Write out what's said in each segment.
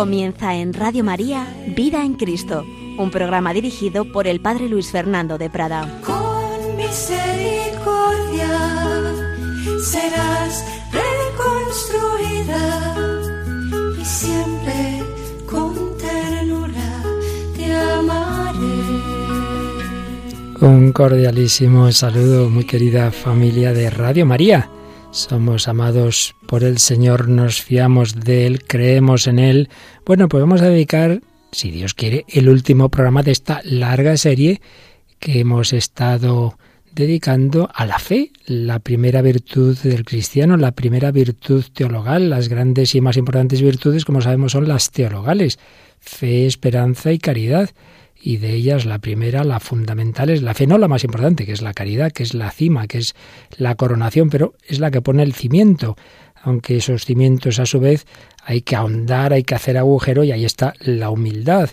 Comienza en Radio María Vida en Cristo, un programa dirigido por el Padre Luis Fernando de Prada. Con misericordia serás reconstruida y siempre con ternura te amaré. Un cordialísimo saludo, muy querida familia de Radio María. Somos amados por el Señor, nos fiamos de Él, creemos en Él. Bueno, pues vamos a dedicar, si Dios quiere, el último programa de esta larga serie que hemos estado dedicando a la fe, la primera virtud del cristiano, la primera virtud teologal. Las grandes y más importantes virtudes, como sabemos, son las teologales, fe, esperanza y caridad y de ellas la primera, la fundamental, es la fe, no la más importante, que es la caridad, que es la cima, que es la coronación, pero es la que pone el cimiento, aunque esos cimientos a su vez hay que ahondar, hay que hacer agujero y ahí está la humildad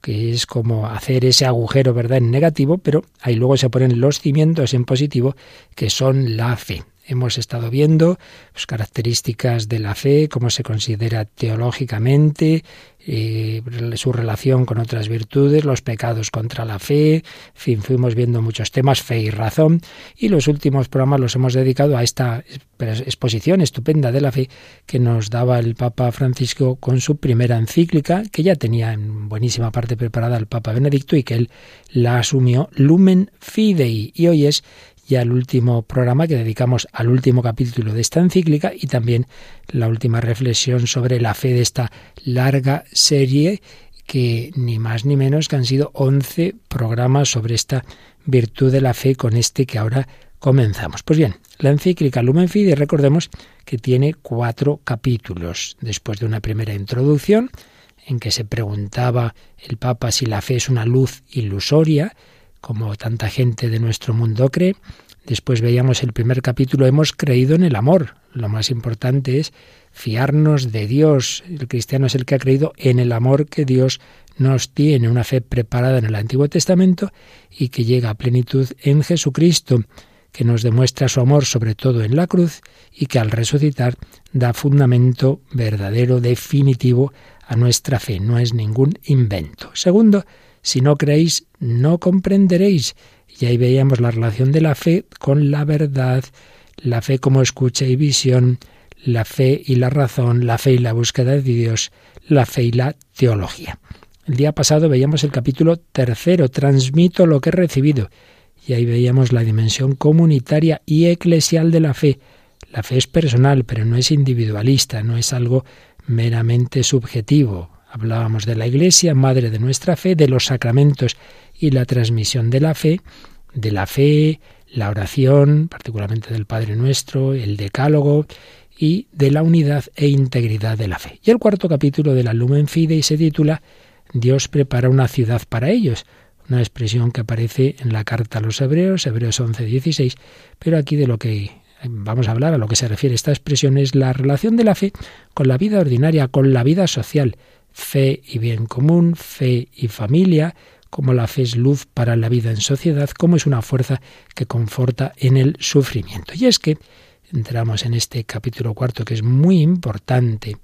que es como hacer ese agujero, ¿verdad?, en negativo, pero ahí luego se ponen los cimientos en positivo, que son la fe. Hemos estado viendo las características de la fe, cómo se considera teológicamente, eh, su relación con otras virtudes, los pecados contra la fe, en fin, fuimos viendo muchos temas, fe y razón, y los últimos programas los hemos dedicado a esta exposición estupenda de la fe que nos daba el Papa Francisco con su primera encíclica, que ya tenía en buenísima parte preparada el Papa Benedicto y que él la asumió Lumen Fidei, y hoy es ya el último programa que dedicamos al último capítulo de esta encíclica y también la última reflexión sobre la fe de esta larga serie que ni más ni menos que han sido 11 programas sobre esta virtud de la fe con este que ahora comenzamos. Pues bien, la encíclica Lumen Fide, recordemos que tiene cuatro capítulos. Después de una primera introducción, en que se preguntaba el Papa si la fe es una luz ilusoria, como tanta gente de nuestro mundo cree. Después veíamos el primer capítulo, hemos creído en el amor. Lo más importante es fiarnos de Dios. El cristiano es el que ha creído en el amor que Dios nos tiene, una fe preparada en el Antiguo Testamento y que llega a plenitud en Jesucristo, que nos demuestra su amor sobre todo en la cruz y que al resucitar da fundamento verdadero, definitivo a nuestra fe. No es ningún invento. Segundo, si no creéis, no comprenderéis. Y ahí veíamos la relación de la fe con la verdad, la fe como escucha y visión, la fe y la razón, la fe y la búsqueda de Dios, la fe y la teología. El día pasado veíamos el capítulo tercero, transmito lo que he recibido, y ahí veíamos la dimensión comunitaria y eclesial de la fe. La fe es personal, pero no es individualista, no es algo meramente subjetivo. Hablábamos de la Iglesia, madre de nuestra fe, de los sacramentos y la transmisión de la fe, de la fe, la oración, particularmente del Padre Nuestro, el Decálogo y de la unidad e integridad de la fe. Y el cuarto capítulo de la Lumen Fidei se titula Dios prepara una ciudad para ellos, una expresión que aparece en la carta a los Hebreos, Hebreos 11, 16, pero aquí de lo que vamos a hablar, a lo que se refiere esta expresión, es la relación de la fe con la vida ordinaria, con la vida social, fe y bien común, fe y familia, como la fe es luz para la vida en sociedad, como es una fuerza que conforta en el sufrimiento. Y es que entramos en este capítulo cuarto que es muy importante.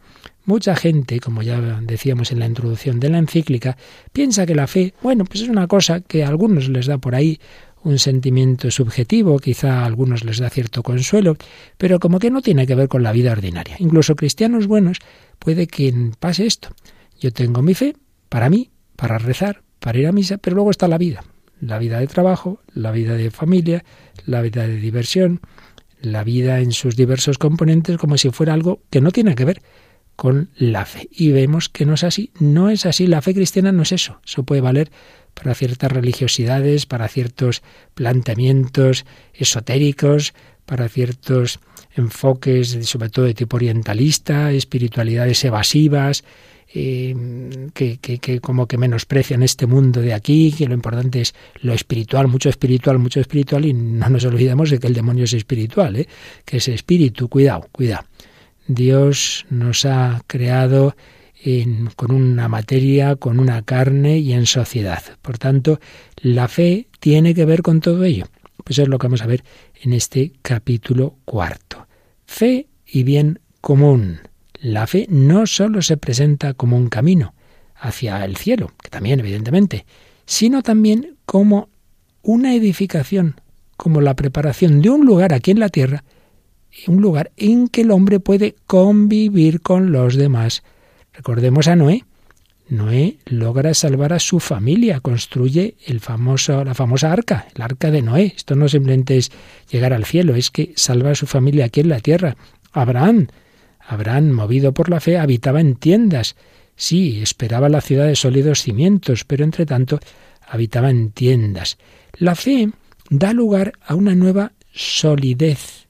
Mucha gente, como ya decíamos en la introducción de la encíclica, piensa que la fe, bueno, pues es una cosa que a algunos les da por ahí un sentimiento subjetivo, quizá a algunos les da cierto consuelo, pero como que no tiene que ver con la vida ordinaria. Incluso cristianos buenos puede que pase esto. Yo tengo mi fe para mí, para rezar, para ir a misa, pero luego está la vida. La vida de trabajo, la vida de familia, la vida de diversión, la vida en sus diversos componentes como si fuera algo que no tiene que ver con la fe. Y vemos que no es así. No es así. La fe cristiana no es eso. Eso puede valer para ciertas religiosidades, para ciertos planteamientos esotéricos, para ciertos enfoques, sobre todo de tipo orientalista, espiritualidades evasivas, eh, que, como que menosprecian este mundo de aquí, que lo importante es lo espiritual, mucho espiritual, mucho espiritual, y no nos olvidemos de que el demonio es espiritual, ¿eh? que es espíritu, cuidado, cuidado. Dios nos ha creado con una materia, con una carne y en sociedad. Por tanto, la fe tiene que ver con todo ello. Pues es lo que vamos a ver en este capítulo cuarto. Fe y bien común. La fe no solo se presenta como un camino hacia el cielo, que también evidentemente, sino también como una edificación, como la preparación de un lugar aquí en la tierra, un lugar en que el hombre puede convivir con los demás. Recordemos a Noé. Noé logra salvar a su familia, construye el famoso, la famosa arca, el arca de Noé. Esto no simplemente es llegar al cielo, es que salva a su familia aquí en la tierra. Abraham, Abraham, movido por la fe, habitaba en tiendas. Sí, esperaba la ciudad de sólidos cimientos, pero entre tanto habitaba en tiendas. La fe da lugar a una nueva solidez,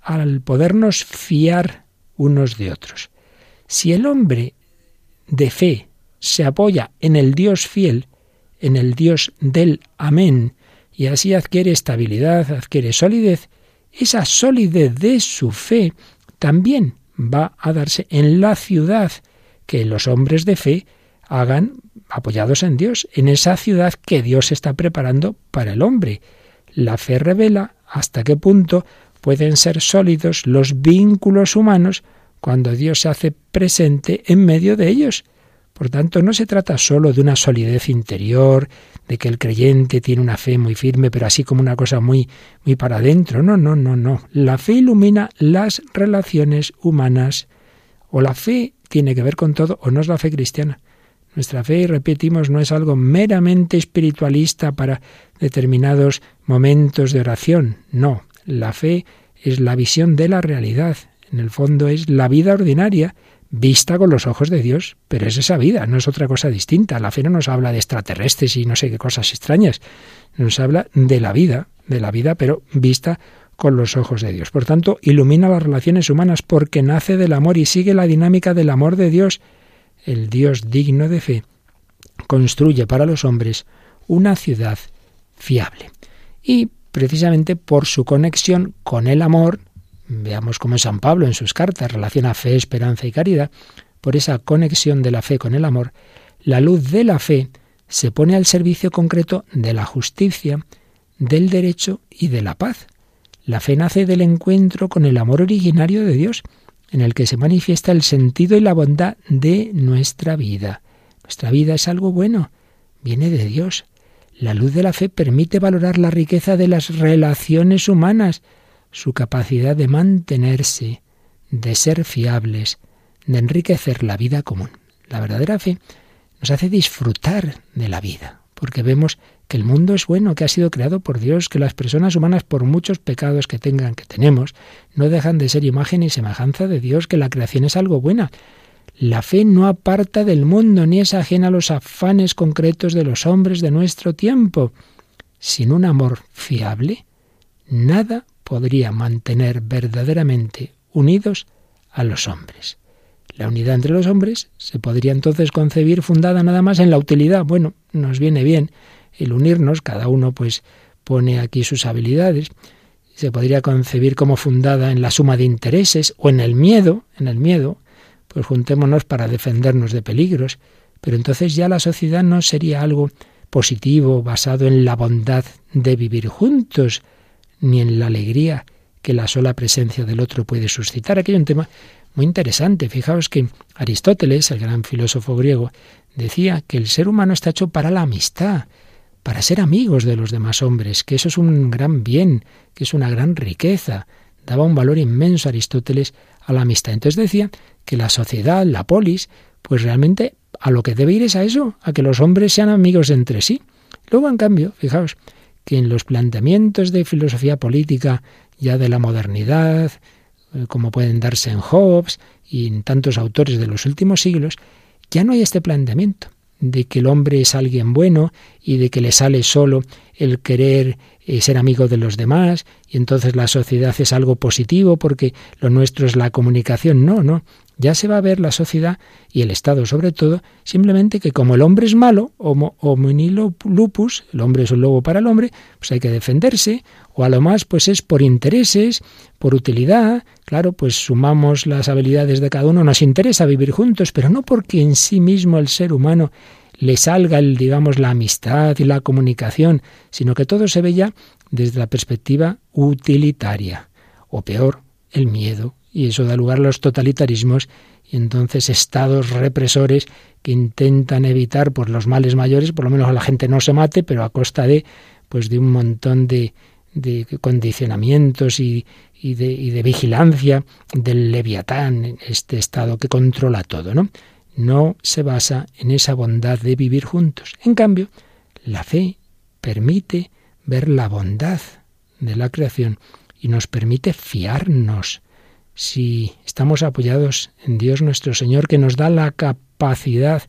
al podernos fiar unos de otros. Si el hombre de fe se apoya en el Dios fiel, en el Dios del Amén, y así adquiere estabilidad, adquiere solidez, esa solidez de su fe también va a darse en la ciudad que los hombres de fe hagan apoyados en Dios, en esa ciudad que Dios está preparando para el hombre. La fe revela hasta qué punto pueden ser sólidos los vínculos humanos cuando Dios se hace presente en medio de ellos. Por tanto, no se trata sólo de una solidez interior, de que el creyente tiene una fe muy firme, pero así como una cosa muy, muy para adentro. No, no, no, no. La fe ilumina las relaciones humanas. O la fe tiene que ver con todo, o no es la fe cristiana. Nuestra fe, repetimos, no es algo meramente espiritualista para determinados momentos de oración. No, la fe es la visión de la realidad. En el fondo es la vida ordinaria vista con los ojos de Dios, pero es esa vida, no es otra cosa distinta. La fe no nos habla de extraterrestres y no sé qué cosas extrañas, nos habla de la vida, de la vida, pero vista con los ojos de Dios. Por tanto, ilumina las relaciones humanas porque nace del amor y sigue la dinámica del amor de Dios. El Dios digno de fe construye para los hombres una ciudad fiable. Y precisamente por su conexión con el amor, Veamos cómo San Pablo en sus cartas relaciona fe, esperanza y caridad. Por esa conexión de la fe con el amor, la luz de la fe se pone al servicio concreto de la justicia, del derecho y de la paz. La fe nace del encuentro con el amor originario de Dios, en el que se manifiesta el sentido y la bondad de nuestra vida. Nuestra vida es algo bueno, viene de Dios. La luz de la fe permite valorar la riqueza de las relaciones humanas, su capacidad de mantenerse, de ser fiables, de enriquecer la vida común. La verdadera fe nos hace disfrutar de la vida, porque vemos que el mundo es bueno, que ha sido creado por Dios, que las personas humanas, por muchos pecados que tengan, que tenemos, no dejan de ser imagen y semejanza de Dios, que la creación es algo buena. La fe no aparta del mundo ni es ajena a los afanes concretos de los hombres de nuestro tiempo. Sin un amor fiable, nada podría mantener verdaderamente unidos a los hombres. La unidad entre los hombres se podría entonces concebir fundada nada más en la utilidad. Bueno, nos viene bien el unirnos, cada uno pues pone aquí sus habilidades. Se podría concebir como fundada en la suma de intereses o en el miedo, en el miedo, pues juntémonos para defendernos de peligros, pero entonces ya la sociedad no sería algo positivo basado en la bondad de vivir juntos, ni en la alegría que la sola presencia del otro puede suscitar. Aquí hay un tema muy interesante. Fijaos que Aristóteles, el gran filósofo griego, decía que el ser humano está hecho para la amistad, para ser amigos de los demás hombres, que eso es un gran bien, que es una gran riqueza. Daba un valor inmenso Aristóteles a la amistad. Entonces decía que la sociedad, la polis, pues realmente a lo que debe ir es a eso, a que los hombres sean amigos entre sí. Luego, en cambio, fijaos, que en los planteamientos de filosofía política ya de la modernidad, eh, como pueden darse en Hobbes y en tantos autores de los últimos siglos, ya no hay este planteamiento de que el hombre es alguien bueno y de que le sale solo el querer eh, ser amigo de los demás y entonces la sociedad es algo positivo porque lo nuestro es la comunicación. No, no. Ya se va a ver la sociedad y el Estado sobre todo, simplemente que como el hombre es malo, homo lupus, el hombre es un lobo para el hombre, pues hay que defenderse, o a lo más pues es por intereses, por utilidad, claro, pues sumamos las habilidades de cada uno, nos interesa vivir juntos, pero no porque en sí mismo el ser humano le salga el, digamos, la amistad y la comunicación, sino que todo se ve ya desde la perspectiva utilitaria, o peor, el miedo, y eso da lugar a los totalitarismos y entonces estados represores que intentan evitar por los males mayores, por lo menos a la gente no se mate, pero a costa de pues de un montón de, de condicionamientos y, y, de, y de vigilancia del leviatán, este estado que controla todo, ¿no? No se basa en esa bondad de vivir juntos. En cambio, la fe permite ver la bondad de la creación y nos permite fiarnos si estamos apoyados en Dios nuestro Señor, que nos da la capacidad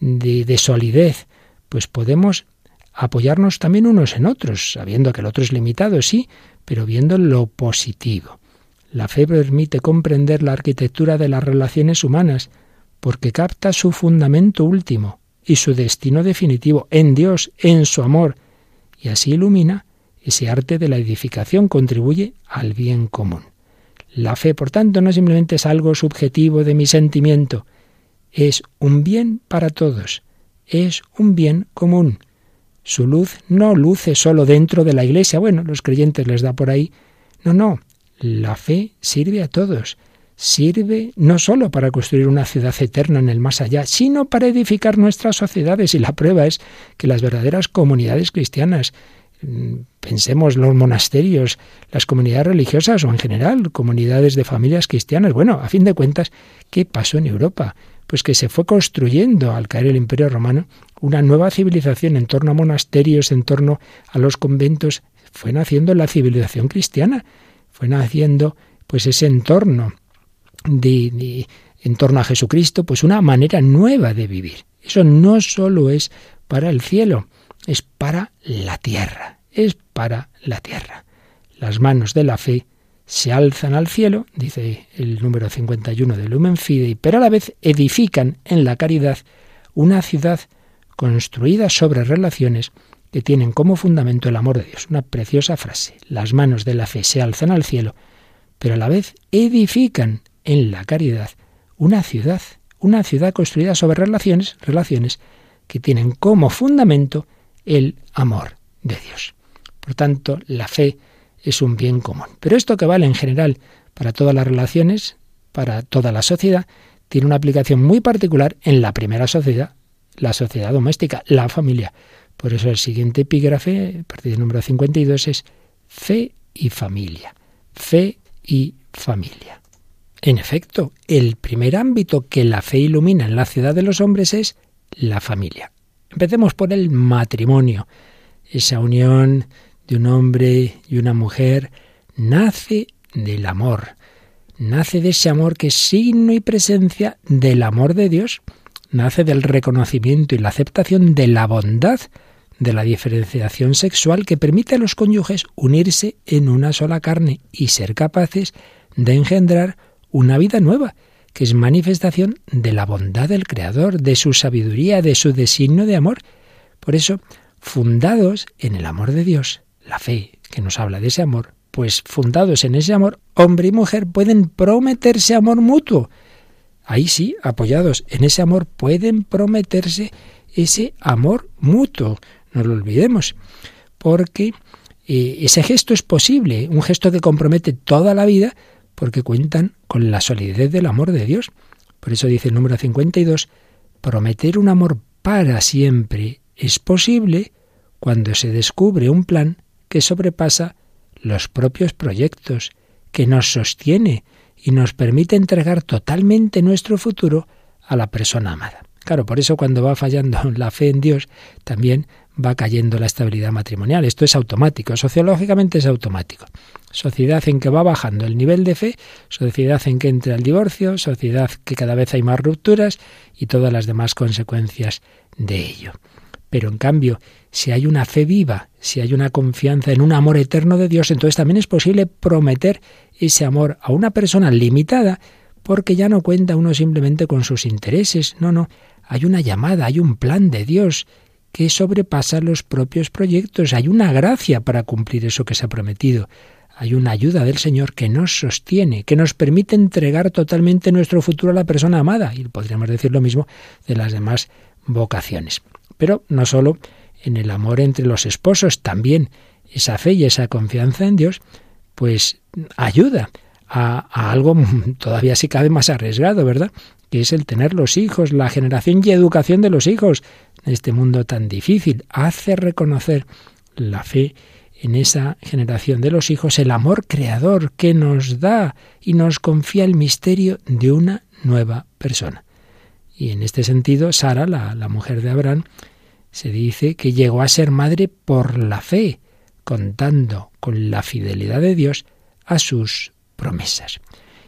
de, solidez, pues podemos apoyarnos también unos en otros, sabiendo que el otro es limitado, sí, pero viendo lo positivo. La fe permite comprender la arquitectura de las relaciones humanas, porque capta su fundamento último y su destino definitivo en Dios, en su amor, y así ilumina ese arte de la edificación, contribuye al bien común. La fe, por tanto, no simplemente es algo subjetivo de mi sentimiento, es un bien para todos, es un bien común. Su luz no luce solo dentro de la iglesia, bueno, los creyentes les da por ahí. No, no, la fe sirve a todos, sirve no solo para construir una ciudad eterna en el más allá, sino para edificar nuestras sociedades. Y la prueba es que las verdaderas comunidades cristianas Pensemos los monasterios, las comunidades religiosas o en general comunidades de familias cristianas. Bueno, a fin de cuentas, ¿qué pasó en Europa? Pues que se fue construyendo al caer el Imperio Romano una nueva civilización en torno a monasterios, en torno a los conventos. Fue naciendo la civilización cristiana, fue naciendo pues ese entorno de, en torno a Jesucristo, pues una manera nueva de vivir. Eso no solo es para el cielo, es para la tierra, es para la tierra. Las manos de la fe se alzan al cielo, dice el número 51 de Lumen Fidei, pero a la vez edifican en la caridad una ciudad construida sobre relaciones que tienen como fundamento el amor de Dios. Una preciosa frase. Las manos de la fe se alzan al cielo, pero a la vez edifican en la caridad una ciudad, una ciudad construida sobre relaciones, relaciones que tienen como fundamento el amor de Dios. Por tanto, la fe es un bien común. Pero esto que vale en general para todas las relaciones, para toda la sociedad, tiene una aplicación muy particular en la primera sociedad, la sociedad doméstica, la familia. Por eso el siguiente epígrafe, a partir del número 52, es fe y familia. Fe y familia. En efecto, el primer ámbito que la fe ilumina en la ciudad de los hombres es la familia. Empecemos por el matrimonio. Esa unión de un hombre y una mujer nace del amor. Nace de ese amor que es signo y presencia del amor de Dios. Nace del reconocimiento y la aceptación de la bondad de la diferenciación sexual que permite a los cónyuges unirse en una sola carne y ser capaces de engendrar una vida nueva que es manifestación de la bondad del Creador, de su sabiduría, de su designio de amor. Por eso, fundados en el amor de Dios, la fe que nos habla de ese amor, pues fundados en ese amor, hombre y mujer pueden prometerse amor mutuo. Ahí sí, apoyados en ese amor, pueden prometerse ese amor mutuo. No lo olvidemos, porque eh, ese gesto es posible, un gesto que compromete toda la vida, porque cuentan con la solidez del amor de Dios. Por eso dice el número 52, prometer un amor para siempre es posible cuando se descubre un plan que sobrepasa los propios proyectos, que nos sostiene y nos permite entregar totalmente nuestro futuro a la persona amada. Claro, por eso cuando va fallando la fe en Dios, también va cayendo la estabilidad matrimonial. Esto es automático, sociológicamente es automático. Sociedad en que va bajando el nivel de fe, sociedad en que entra el divorcio, sociedad que cada vez hay más rupturas y todas las demás consecuencias de ello. Pero en cambio, si hay una fe viva, si hay una confianza en un amor eterno de Dios, entonces también es posible prometer ese amor a una persona limitada, porque ya no cuenta uno simplemente con sus intereses, no, no, hay una llamada, hay un plan de Dios que sobrepasa los propios proyectos, hay una gracia para cumplir eso que se ha prometido, hay una ayuda del Señor que nos sostiene, que nos permite entregar totalmente nuestro futuro a la persona amada, y podríamos decir lo mismo de las demás vocaciones. Pero no solo en el amor entre los esposos, también esa fe y esa confianza en Dios, pues ayuda a, algo todavía si cabe más arriesgado, ¿verdad? Que es el tener los hijos, la generación y educación de los hijos en este mundo tan difícil. Hace reconocer la fe en esa generación de los hijos, el amor creador que nos da y nos confía el misterio de una nueva persona. Y en este sentido, Sara, la, la mujer de Abraham, se dice que llegó a ser madre por la fe, contando con la fidelidad de Dios a sus promesas.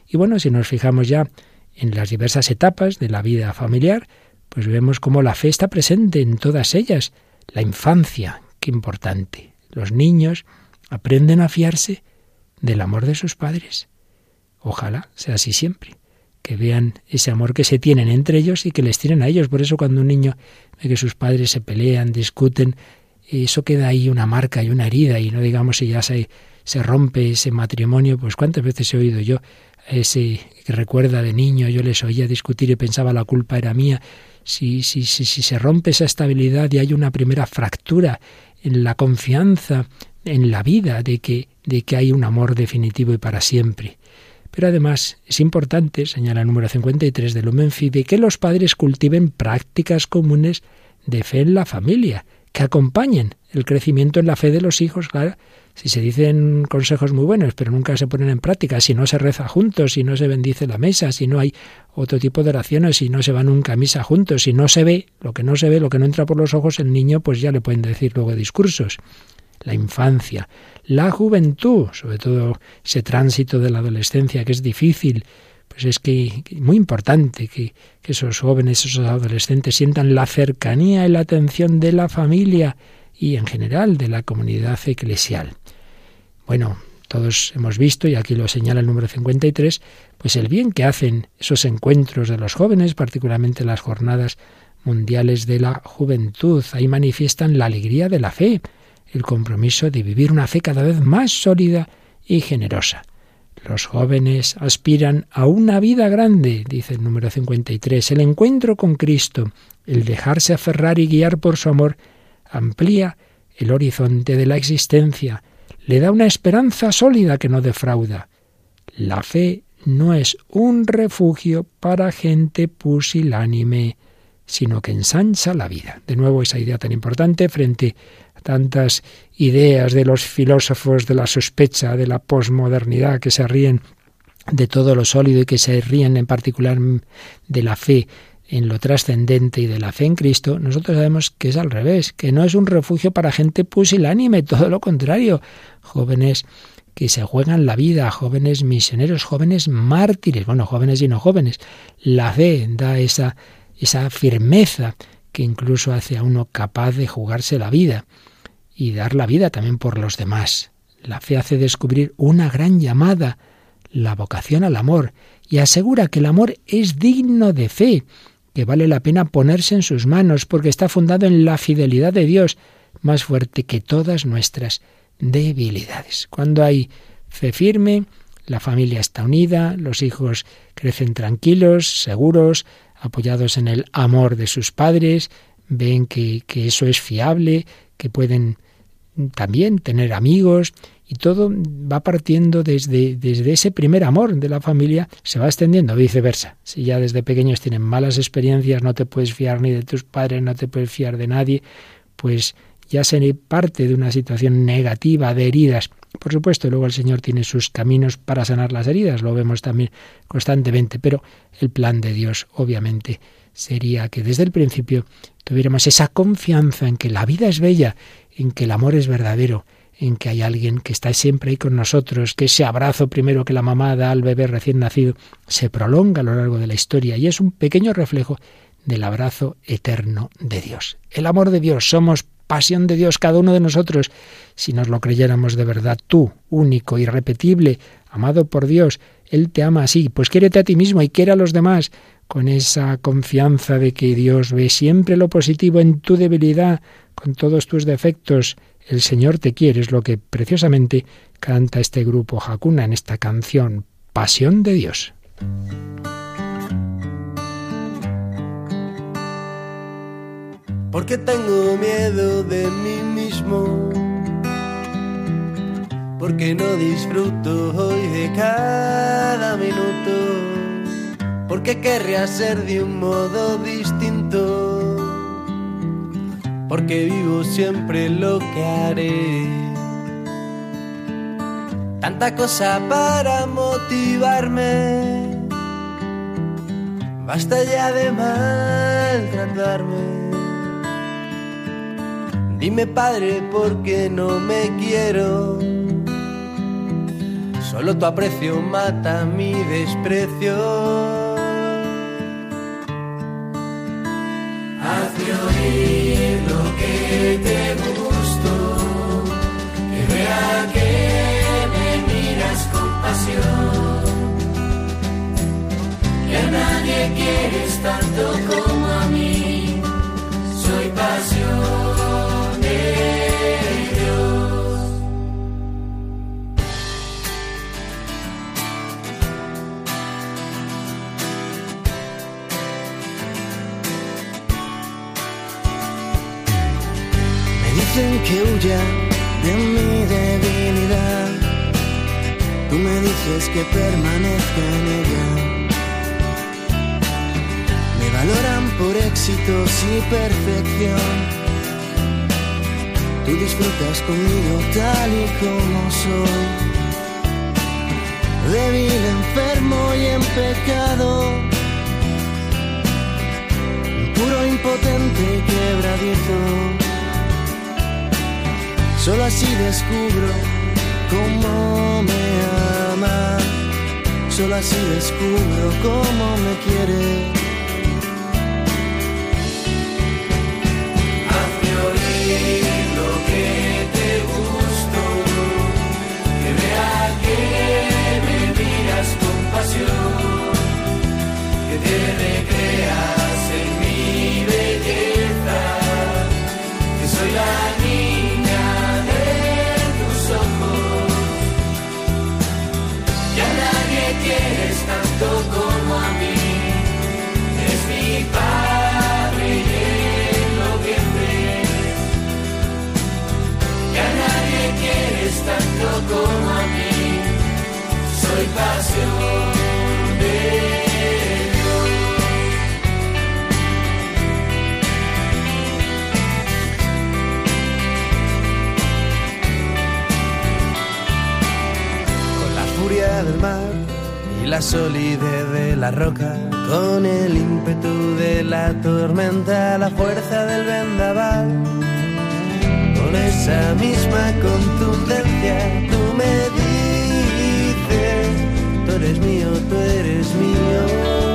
Y bueno, si nos fijamos ya en las diversas etapas de la vida familiar, pues vemos cómo la fe está presente en todas ellas. La infancia, qué importante. Los niños aprenden a fiarse del amor de sus padres. Ojalá sea así siempre, que vean ese amor que se tienen entre ellos y que les tienen a ellos. Por eso cuando un niño ve que sus padres se pelean, discuten, eso queda ahí una marca y una herida y no digamos si ya se se rompe ese matrimonio, pues cuántas veces he oído yo ese que recuerda de niño, yo les oía discutir y pensaba la culpa era mía. Si, si, si, si se rompe esa estabilidad y hay una primera fractura en la confianza en la vida de que, de que hay un amor definitivo y para siempre. Pero además es importante, señala el número 53 del Lumen Fide, que los padres cultiven prácticas comunes de fe en la familia, que acompañen el crecimiento en la fe de los hijos, claro, si se dicen consejos muy buenos, pero nunca se ponen en práctica, si no se reza juntos, si no se bendice la mesa, si no hay otro tipo de oraciones, si no se va nunca a misa juntos, si no se ve, lo que no se ve, lo que no entra por los ojos, el niño pues ya le pueden decir luego discursos. La infancia, la juventud, sobre todo ese tránsito de la adolescencia que es difícil, pues es que, muy importante que, que esos jóvenes, esos adolescentes sientan la cercanía y la atención de la familia y en general de la comunidad eclesial. Bueno, todos hemos visto, y aquí lo señala el número 53, pues el bien que hacen esos encuentros de los jóvenes, particularmente las jornadas mundiales de la juventud. Ahí manifiestan la alegría de la fe, el compromiso de vivir una fe cada vez más sólida y generosa. Los jóvenes aspiran a una vida grande, dice el número 53, el encuentro con Cristo, el dejarse aferrar y guiar por su amor, amplía el horizonte de la existencia, le da una esperanza sólida que no defrauda. La fe no es un refugio para gente pusilánime, sino que ensancha la vida. De nuevo esa idea tan importante frente a tantas ideas de los filósofos de la sospecha, de la posmodernidad, que se ríen de todo lo sólido y que se ríen en particular de la fe en lo trascendente y de la fe en Cristo, nosotros sabemos que es al revés, que no es un refugio para gente pusilánime, todo lo contrario, jóvenes que se juegan la vida, jóvenes misioneros, jóvenes mártires, bueno, jóvenes y no jóvenes. La fe da esa, esa firmeza que incluso hace a uno capaz de jugarse la vida y dar la vida también por los demás. La fe hace descubrir una gran llamada, la vocación al amor, y asegura que el amor es digno de fe, que vale la pena ponerse en sus manos porque está fundado en la fidelidad de Dios, más fuerte que todas nuestras debilidades. Cuando hay fe firme, la familia está unida, los hijos crecen tranquilos, seguros, apoyados en el amor de sus padres, ven que, que eso es fiable, que pueden también tener amigos y todo va partiendo desde, desde ese primer amor de la familia, se va extendiendo viceversa. Si ya desde pequeños tienen malas experiencias, no te puedes fiar ni de tus padres, no te puedes fiar de nadie, pues ya seré parte de una situación negativa, de heridas. Por supuesto, luego el Señor tiene sus caminos para sanar las heridas, lo vemos también constantemente, pero el plan de Dios, obviamente, sería que desde el principio tuviéramos esa confianza en que la vida es bella, en que el amor es verdadero, en que hay alguien que está siempre ahí con nosotros, que ese abrazo primero que la mamá da al bebé recién nacido se prolonga a lo largo de la historia y es un pequeño reflejo del abrazo eterno de Dios. El amor de Dios, somos pasión de Dios cada uno de nosotros. Si nos lo creyéramos de verdad, tú, único, irrepetible, amado por Dios, Él te ama así, pues quiérete a ti mismo y quiere a los demás, con esa confianza de que Dios ve siempre lo positivo en tu debilidad, con todos tus defectos. El Señor te quiere, es lo que preciosamente canta este grupo Hakuna en esta canción, Pasión de Dios. porque tengo miedo de mí mismo, porque no disfruto hoy de cada minuto, porque querría ser de un modo distinto, porque vivo siempre lo que haré. Tanta cosa para motivarme, basta ya de maltratarme. Dime padre, ¿por qué no me quiero? Solo tu aprecio mata mi desprecio. Lo que te gusto, que vea que me miras con pasión. Que a nadie quieres tanto que huya de mi debilidad. Tú me dices que permanezca en ella. Me valoran por éxitos y perfección. Tú disfrutas conmigo tal y como soy. Débil, enfermo y en pecado. Puro, impotente y quebradizo Solo así descubro cómo me ama. Solo así descubro cómo me quiere. Hazme oír lo que te gusto, que vea que me miras con pasión, que te tanto como a mí. Es mi padre y enloquece. Que a nadie quieres tanto como a mí. Soy pasión de la furia del mar la solidez de la roca, con el ímpetu de la tormenta, la fuerza del vendaval. Con esa misma contundencia tú me dices, tú eres mío, tú eres mío.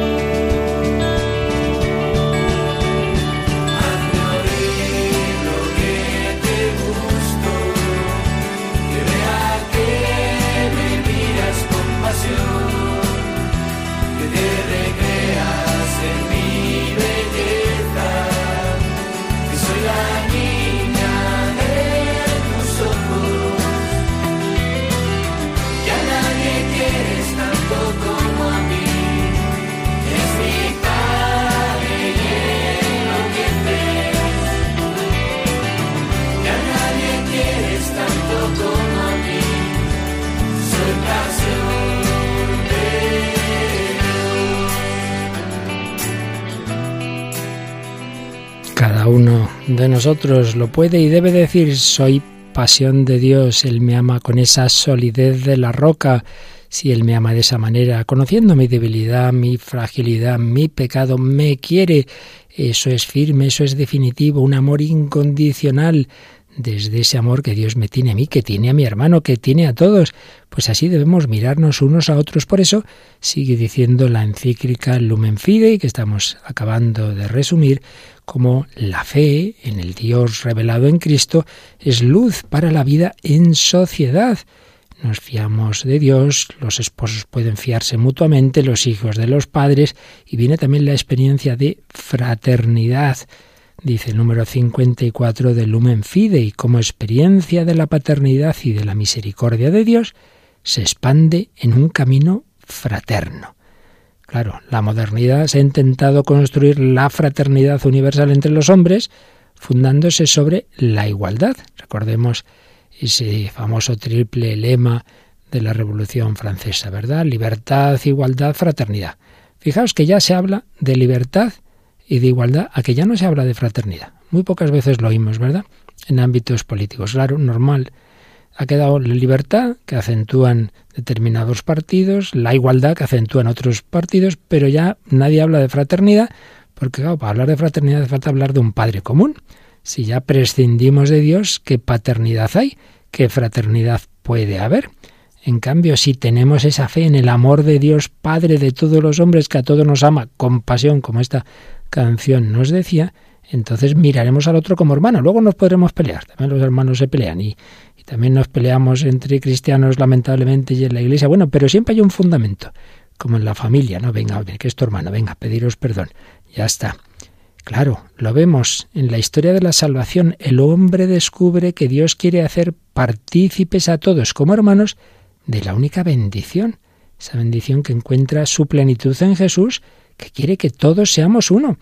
De nosotros lo puede y debe decir, soy pasión de Dios, Él me ama con esa solidez de la roca. Si Él me ama de esa manera, conociendo mi debilidad, mi fragilidad, mi pecado, me quiere. Eso es firme, eso es definitivo, un amor incondicional desde ese amor que Dios me tiene a mí, que tiene a mi hermano, que tiene a todos. Pues así debemos mirarnos unos a otros. Por eso sigue diciendo la encíclica Lumen Fidei, que estamos acabando de resumir, como la fe en el Dios revelado en Cristo es luz para la vida en sociedad. Nos fiamos de Dios, los esposos pueden fiarse mutuamente, los hijos de los padres, y viene también la experiencia de fraternidad dice el número 54 del Lumen Fidei, como experiencia de la paternidad y de la misericordia de Dios, se expande en un camino fraterno. Claro, la modernidad se ha intentado construir la fraternidad universal entre los hombres, fundándose sobre la igualdad. Recordemos ese famoso triple lema de la Revolución Francesa, ¿verdad? Libertad, igualdad, fraternidad. Fijaos que ya se habla de libertad y de igualdad, a que ya no se habla de fraternidad. Muy pocas veces lo oímos, ¿verdad? En ámbitos políticos. Claro, normal. Ha quedado la libertad que acentúan determinados partidos, la igualdad que acentúan otros partidos, pero ya nadie habla de fraternidad, porque para hablar de fraternidad hace falta hablar de un padre común. Si ya prescindimos de Dios, ¿qué paternidad hay? ¿Qué fraternidad puede haber? En cambio, si tenemos esa fe en el amor de Dios, Padre de todos los hombres, que a todos nos ama con pasión, como esta canción nos decía, entonces miraremos al otro como hermano. Luego nos podremos pelear. También los hermanos se pelean y, también nos peleamos entre cristianos, lamentablemente, y en la iglesia. Bueno, pero siempre hay un fundamento, como en la familia, ¿no? Venga, que es tu hermano, venga, pediros perdón. Ya está. Claro, lo vemos en la historia de la salvación. El hombre descubre que Dios quiere hacer partícipes a todos como hermanos de la única bendición, esa bendición que encuentra su plenitud en Jesús que quiere que todos seamos uno.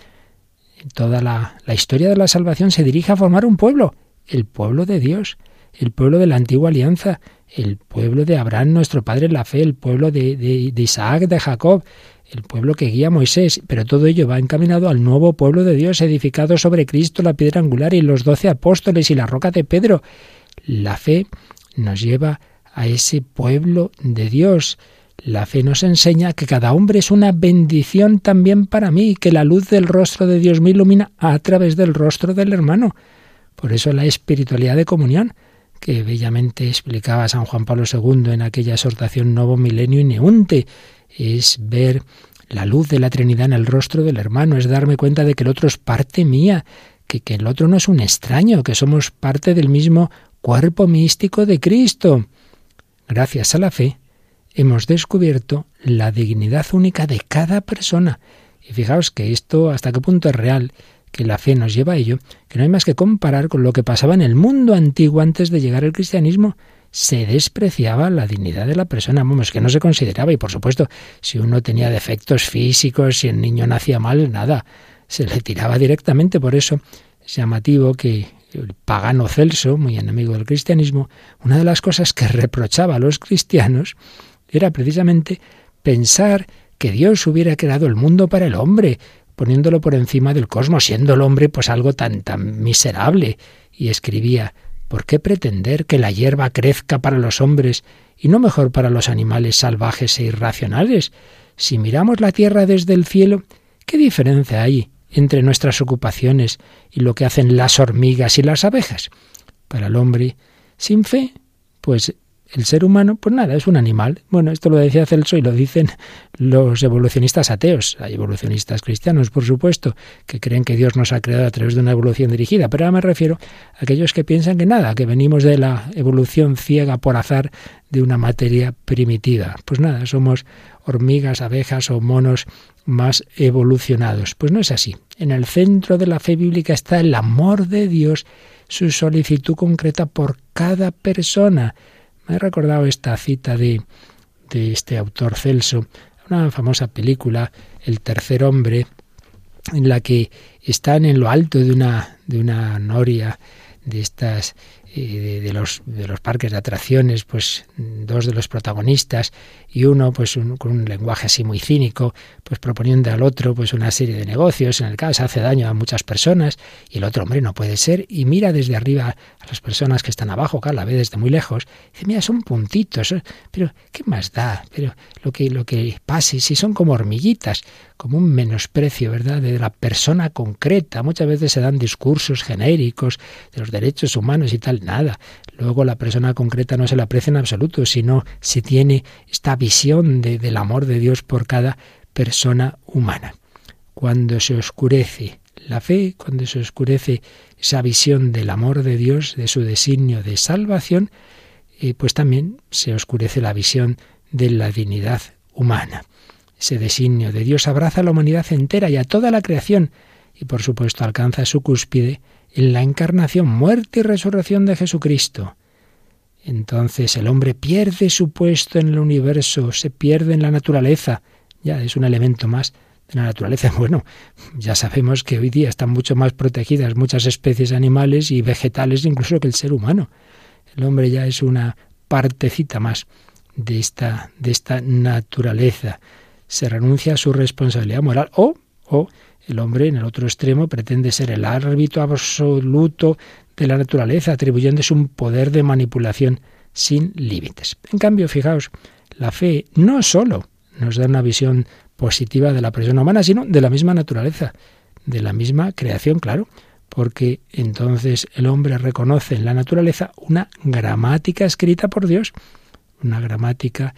Toda la, historia de la salvación se dirige a formar un pueblo, el pueblo de Dios, el pueblo de la antigua alianza, el pueblo de Abraham, nuestro padre en la fe, el pueblo de, de, Isaac, de Jacob, el pueblo que guía a Moisés, pero todo ello va encaminado al nuevo pueblo de Dios, edificado sobre Cristo, la piedra angular y los doce apóstoles y la roca de Pedro. La fe nos lleva a ese pueblo de Dios, la fe nos enseña que cada hombre es una bendición también para mí, que la luz del rostro de Dios me ilumina a través del rostro del hermano. Por eso la espiritualidad de comunión, que bellamente explicaba San Juan Pablo II en aquella exhortación Nuevo Milenio y Neunte, es ver la luz de la Trinidad en el rostro del hermano, es darme cuenta de que el otro es parte mía, que, que el otro no es un extraño, que somos parte del mismo cuerpo místico de Cristo. Gracias a la fe, hemos descubierto la dignidad única de cada persona. Y fijaos que esto hasta qué punto es real, que la fe nos lleva a ello, que no hay más que comparar con lo que pasaba en el mundo antiguo antes de llegar al cristianismo. Se despreciaba la dignidad de la persona, vamos, que no se consideraba, y por supuesto, si uno tenía defectos físicos, si el niño nacía mal, nada, se le tiraba directamente. Por eso es llamativo que el pagano Celso, muy enemigo del cristianismo, una de las cosas que reprochaba a los cristianos era precisamente pensar que Dios hubiera creado el mundo para el hombre, poniéndolo por encima del cosmos, siendo el hombre pues algo tan tan miserable. Y escribía ¿Por qué pretender que la hierba crezca para los hombres y no mejor para los animales salvajes e irracionales? Si miramos la tierra desde el cielo, ¿qué diferencia hay entre nuestras ocupaciones y lo que hacen las hormigas y las abejas? Para el hombre, sin fe, pues el ser humano, pues nada, es un animal. Bueno, esto lo decía Celso y lo dicen los evolucionistas ateos. Hay evolucionistas cristianos, por supuesto, que creen que Dios nos ha creado a través de una evolución dirigida, pero ahora me refiero a aquellos que piensan que nada, que venimos de la evolución ciega por azar de una materia primitiva. Pues nada, somos hormigas, abejas o monos más evolucionados. Pues no es así. En el centro de la fe bíblica está el amor de Dios, su solicitud concreta por cada persona me he recordado esta cita de, de este autor Celso, una famosa película, El tercer hombre, en la que están en lo alto de una, de una noria de estas de, los, de los parques de atracciones, pues dos de los protagonistas y uno pues con un lenguaje así muy cínico, pues proponiendo al otro pues una serie de negocios, en el caso hace daño a muchas personas y el otro hombre no puede ser y mira desde arriba a las personas que están abajo, claro, la ve desde muy lejos, dice, mira, son puntitos, pero ¿qué más da? Pero lo que, lo que pase, si son como hormiguitas, como un menosprecio, ¿verdad?, de la persona concreta. Muchas veces se dan discursos genéricos de los derechos humanos y tal, nada. Luego la persona concreta no se la aprecia en absoluto, sino se tiene esta visión de, del amor de Dios por cada persona humana. Cuando se oscurece la fe, cuando se oscurece esa visión del amor de Dios, de su designio de salvación, eh, pues también se oscurece la visión de la dignidad humana. Ese designio de Dios abraza a la humanidad entera y a toda la creación y por supuesto alcanza su cúspide en la encarnación, muerte y resurrección de Jesucristo. Entonces el hombre pierde su puesto en el universo, se pierde en la naturaleza, ya es un elemento más de la naturaleza. Bueno, ya sabemos que hoy día están mucho más protegidas muchas especies animales y vegetales incluso que el ser humano. El hombre ya es una partecita más de esta, de esta naturaleza se renuncia a su responsabilidad moral o, o el hombre en el otro extremo pretende ser el árbitro absoluto de la naturaleza, atribuyéndose un poder de manipulación sin límites. En cambio, fijaos, la fe no sólo nos da una visión positiva de la persona humana, sino de la misma naturaleza, de la misma creación, claro, porque entonces el hombre reconoce en la naturaleza una gramática escrita por Dios, una gramática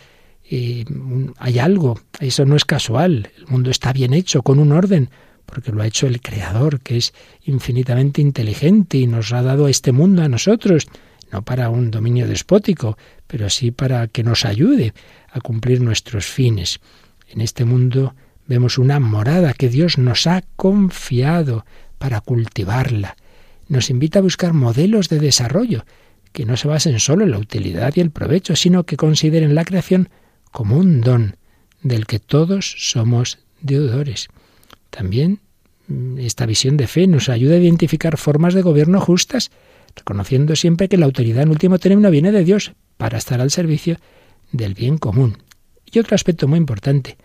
hay algo, eso no es casual, el mundo está bien hecho, con un orden, porque lo ha hecho el Creador, que es infinitamente inteligente y nos ha dado este mundo a nosotros, no para un dominio despótico, pero sí para que nos ayude a cumplir nuestros fines. En este mundo vemos una morada que Dios nos ha confiado para cultivarla. Nos invita a buscar modelos de desarrollo que no se basen solo en la utilidad y el provecho, sino que consideren la creación como un don del que todos somos deudores. También mm, esta visión de fe nos ayuda a identificar formas de gobierno justas, reconociendo siempre que la autoridad en último término viene de Dios para estar al servicio del bien común. Y otro aspecto muy importante,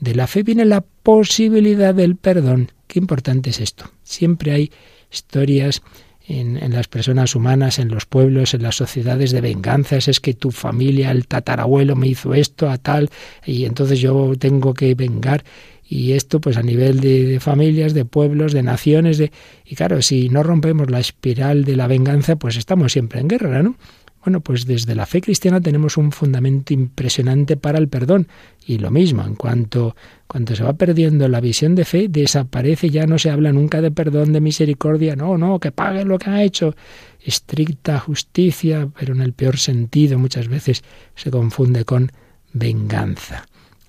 de la fe viene la posibilidad del perdón. Qué importante es esto. Siempre hay historias en, las personas humanas, en los pueblos, en las sociedades de venganzas, es que tu familia, el tatarabuelo me hizo esto a tal, y entonces yo tengo que vengar. Y esto pues a nivel de, familias, de pueblos, de naciones, de... y claro, si no rompemos la espiral de la venganza, pues estamos siempre en guerra, ¿no? Bueno, pues desde la fe cristiana tenemos un fundamento impresionante para el perdón. Y lo mismo, en cuanto, cuando se va perdiendo la visión de fe, desaparece, ya no se habla nunca de perdón, de misericordia, no, no, que pague lo que ha hecho. Estricta justicia, pero en el peor sentido, muchas veces se confunde con venganza.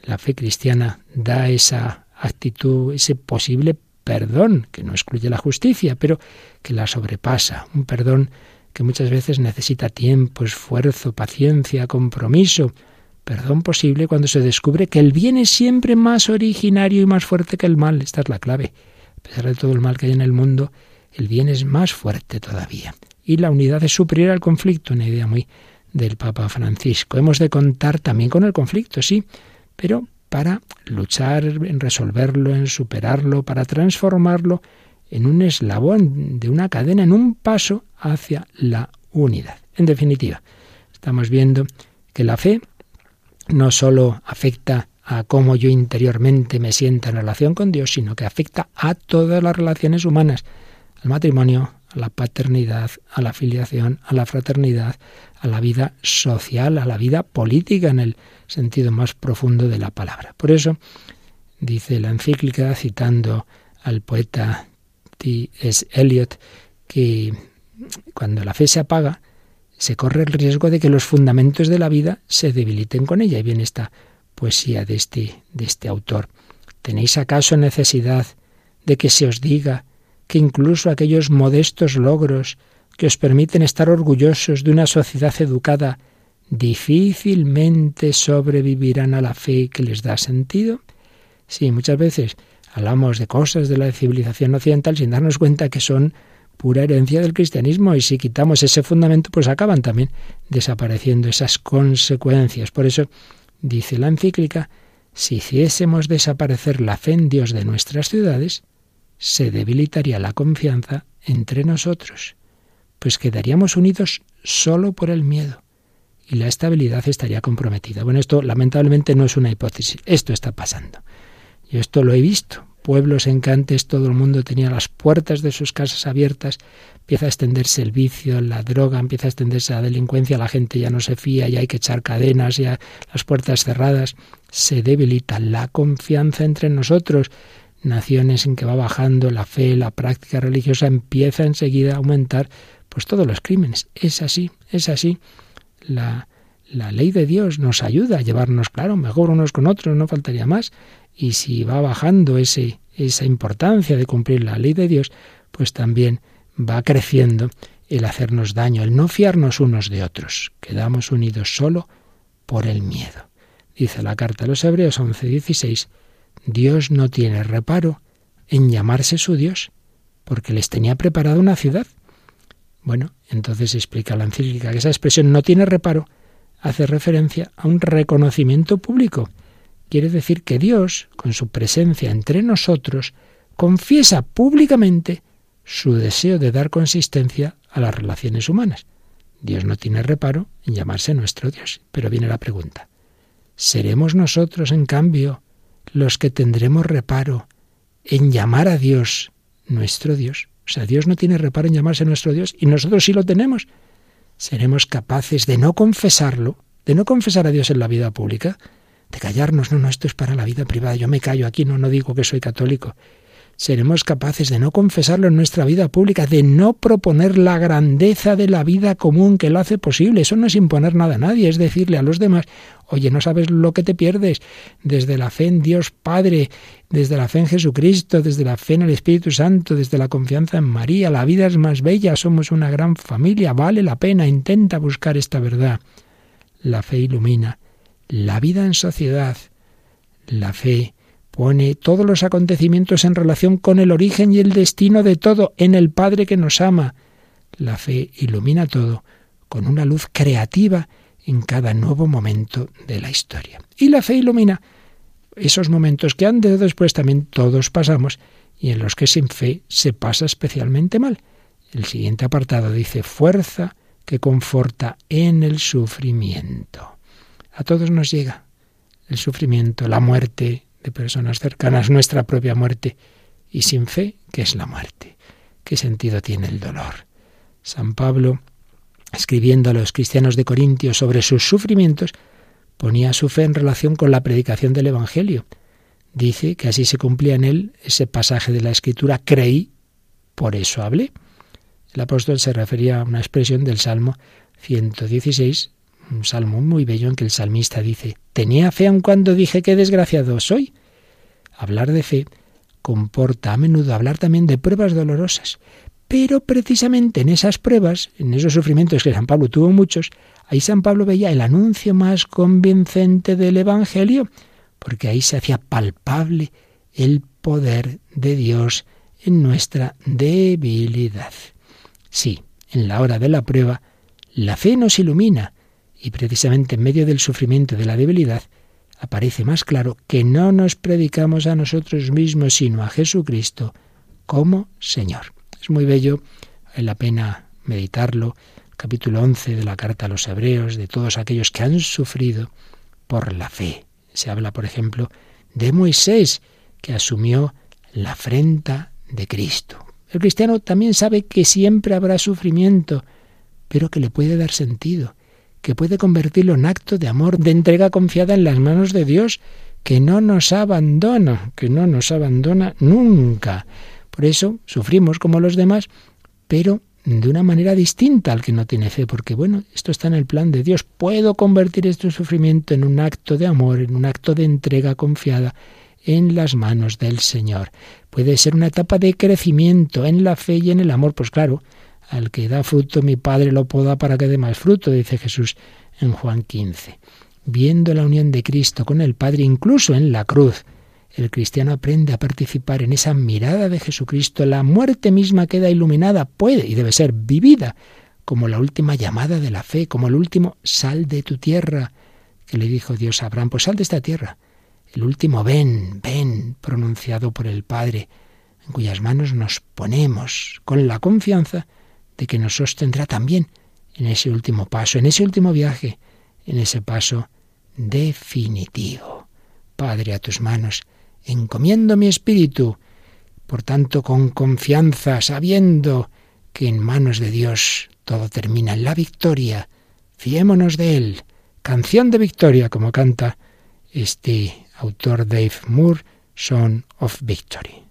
La fe cristiana da esa actitud, ese posible perdón, que no excluye la justicia, pero que la sobrepasa, un perdón que muchas veces necesita tiempo, esfuerzo, paciencia, compromiso, perdón posible cuando se descubre que el bien es siempre más originario y más fuerte que el mal. Esta es la clave. A pesar de todo el mal que hay en el mundo, el bien es más fuerte todavía. Y la unidad es superior al conflicto, una idea muy del Papa Francisco. Hemos de contar también con el conflicto, sí, pero para luchar en resolverlo, en superarlo, para transformarlo en un eslabón de una cadena, en un paso hacia la unidad. En definitiva, estamos viendo que la fe no sólo afecta a cómo yo interiormente me siento en relación con Dios, sino que afecta a todas las relaciones humanas, al matrimonio, a la paternidad, a la filiación, a la fraternidad, a la vida social, a la vida política en el sentido más profundo de la palabra. Por eso, dice la encíclica, citando al poeta es Eliot, que cuando la fe se apaga, se corre el riesgo de que los fundamentos de la vida se debiliten con ella. Y viene esta poesía de este, de este autor. ¿Tenéis acaso necesidad de que se os diga que incluso aquellos modestos logros que os permiten estar orgullosos de una sociedad educada difícilmente sobrevivirán a la fe que les da sentido? Sí, muchas veces hablamos de cosas de la civilización occidental sin darnos cuenta que son pura herencia del cristianismo y si quitamos ese fundamento pues acaban también desapareciendo esas consecuencias. Por eso dice la encíclica, si hiciésemos desaparecer la fe en Dios de nuestras ciudades, se debilitaría la confianza entre nosotros, pues quedaríamos unidos solo por el miedo y la estabilidad estaría comprometida. Bueno, esto lamentablemente no es una hipótesis, esto está pasando. Yo esto lo he visto, pueblos encantes, todo el mundo tenía las puertas de sus casas abiertas, empieza a extenderse el vicio, la droga, empieza a extenderse la delincuencia, la gente ya no se fía, ya hay que echar cadenas, ya las puertas cerradas, se debilita la confianza entre nosotros. Naciones en que va bajando la fe, la práctica religiosa empieza enseguida a aumentar, pues todos los crímenes. Es así, es así. La, la ley de Dios nos ayuda a llevarnos, claro, mejor unos con otros, no faltaría más. Y si va bajando ese, esa importancia de cumplir la ley de Dios, pues también va creciendo el hacernos daño, el no fiarnos unos de otros. Quedamos unidos solo por el miedo. Dice la carta a los Hebreos 11:16, Dios no tiene reparo en llamarse su Dios, porque les tenía preparado una ciudad. Bueno, entonces explica la encíclica que esa expresión no tiene reparo hace referencia a un reconocimiento público quiere decir que Dios, con su presencia entre nosotros, confiesa públicamente su deseo de dar consistencia a las relaciones humanas. Dios no tiene reparo en llamarse nuestro Dios. Pero viene la pregunta. ¿Seremos nosotros, en cambio, los que tendremos reparo en llamar a Dios nuestro Dios? O sea, Dios no tiene reparo en llamarse nuestro Dios y nosotros sí lo tenemos. ¿Seremos capaces de no confesarlo, de no confesar a Dios en la vida pública? de callarnos, no, no, esto es para la vida privada, yo me callo aquí, no, no digo que soy católico. Seremos capaces de no confesarlo en nuestra vida pública, de no proponer la grandeza de la vida común que lo hace posible. Eso no es imponer nada a nadie, es decirle a los demás, oye, no sabes lo que te pierdes desde la fe en Dios Padre, desde la fe en Jesucristo, desde la fe en el Espíritu Santo, desde la confianza en María. La vida es más bella, somos una gran familia, vale la pena, intenta buscar esta verdad. La fe ilumina la vida en sociedad. La fe pone todos los acontecimientos en relación con el origen y el destino de todo, en el Padre que nos ama. La fe ilumina todo con una luz creativa en cada nuevo momento de la historia. Y la fe ilumina esos momentos que antes o después también todos pasamos y en los que sin fe se pasa especialmente mal. El siguiente apartado dice fuerza que conforta en el sufrimiento. A todos nos llega el sufrimiento, la muerte de personas cercanas, nuestra propia muerte. Y sin fe, ¿qué es la muerte? ¿Qué sentido tiene el dolor? San Pablo, escribiendo a los cristianos de Corintios sobre sus sufrimientos, ponía su fe en relación con la predicación del Evangelio. Dice que así se cumplía en él ese pasaje de la Escritura, creí, por eso hablé. El apóstol se refería a una expresión del Salmo 116, un salmo muy bello en que el salmista dice, tenía fe aun cuando dije qué desgraciado soy. Hablar de fe comporta a menudo hablar también de pruebas dolorosas, pero precisamente en esas pruebas, en esos sufrimientos que San Pablo tuvo muchos, ahí San Pablo veía el anuncio más convincente del Evangelio, porque ahí se hacía palpable el poder de Dios en nuestra debilidad. Sí, en la hora de la prueba, la fe nos ilumina, y precisamente en medio del sufrimiento de la debilidad aparece más claro que no nos predicamos a nosotros mismos, sino a Jesucristo como Señor. Es muy bello, vale la pena meditarlo, capítulo 11 de la carta a los hebreos, de todos aquellos que han sufrido por la fe. Se habla, por ejemplo, de Moisés, que asumió la afrenta de Cristo. El cristiano también sabe que siempre habrá sufrimiento, pero que le puede dar sentido, que puede convertirlo en acto de amor, de entrega confiada en las manos de Dios, que no nos abandona, que no nos abandona nunca. Por eso sufrimos como los demás, pero de una manera distinta al que no tiene fe, porque bueno, esto está en el plan de Dios. Puedo convertir este sufrimiento en un acto de amor, en un acto de entrega confiada en las manos del Señor. Puede ser una etapa de crecimiento en la fe y en el amor, pues claro, al que da fruto mi Padre lo poda para que dé más fruto, dice Jesús en Juan 15. Viendo la unión de Cristo con el Padre, incluso en la cruz, el cristiano aprende a participar en esa mirada de Jesucristo, la muerte misma queda iluminada, puede y debe ser vivida como la última llamada de la fe, como el último sal de tu tierra, que le dijo Dios a Abraham, pues sal de esta tierra. El último ven, ven, pronunciado por el Padre, en cuyas manos nos ponemos con la confianza de que nos sostendrá también en ese último paso, en ese último viaje, en ese paso definitivo. Padre, a tus manos encomiendo mi espíritu, por tanto con confianza, sabiendo que en manos de Dios todo termina en la victoria. Fiémonos de Él. Canción de victoria, como canta este autor Dave Moore, Son of Victory.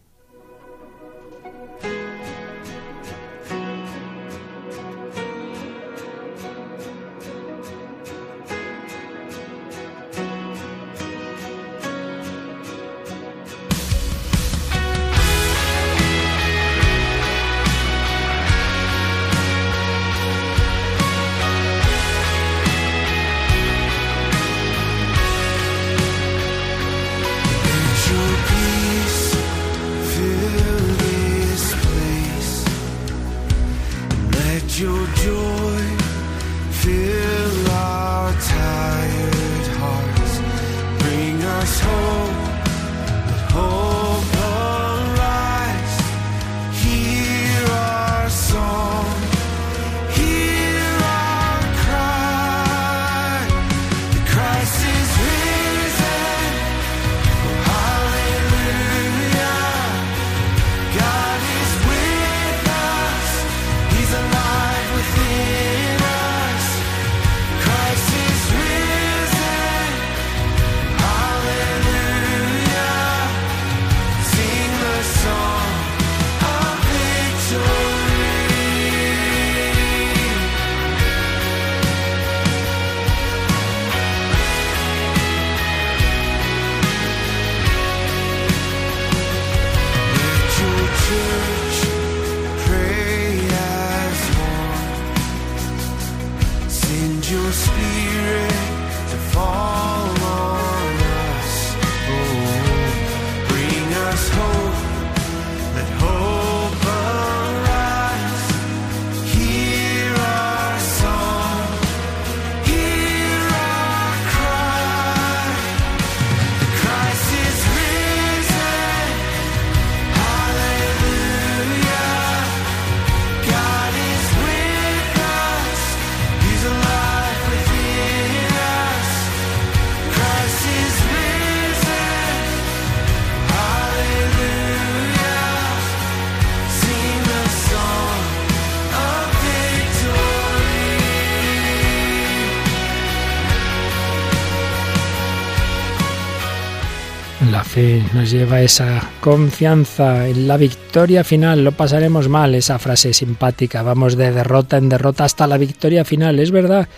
Nos lleva esa confianza en la victoria final. Lo pasaremos mal, esa frase simpática. Vamos de derrota en derrota hasta la victoria final. Es verdad,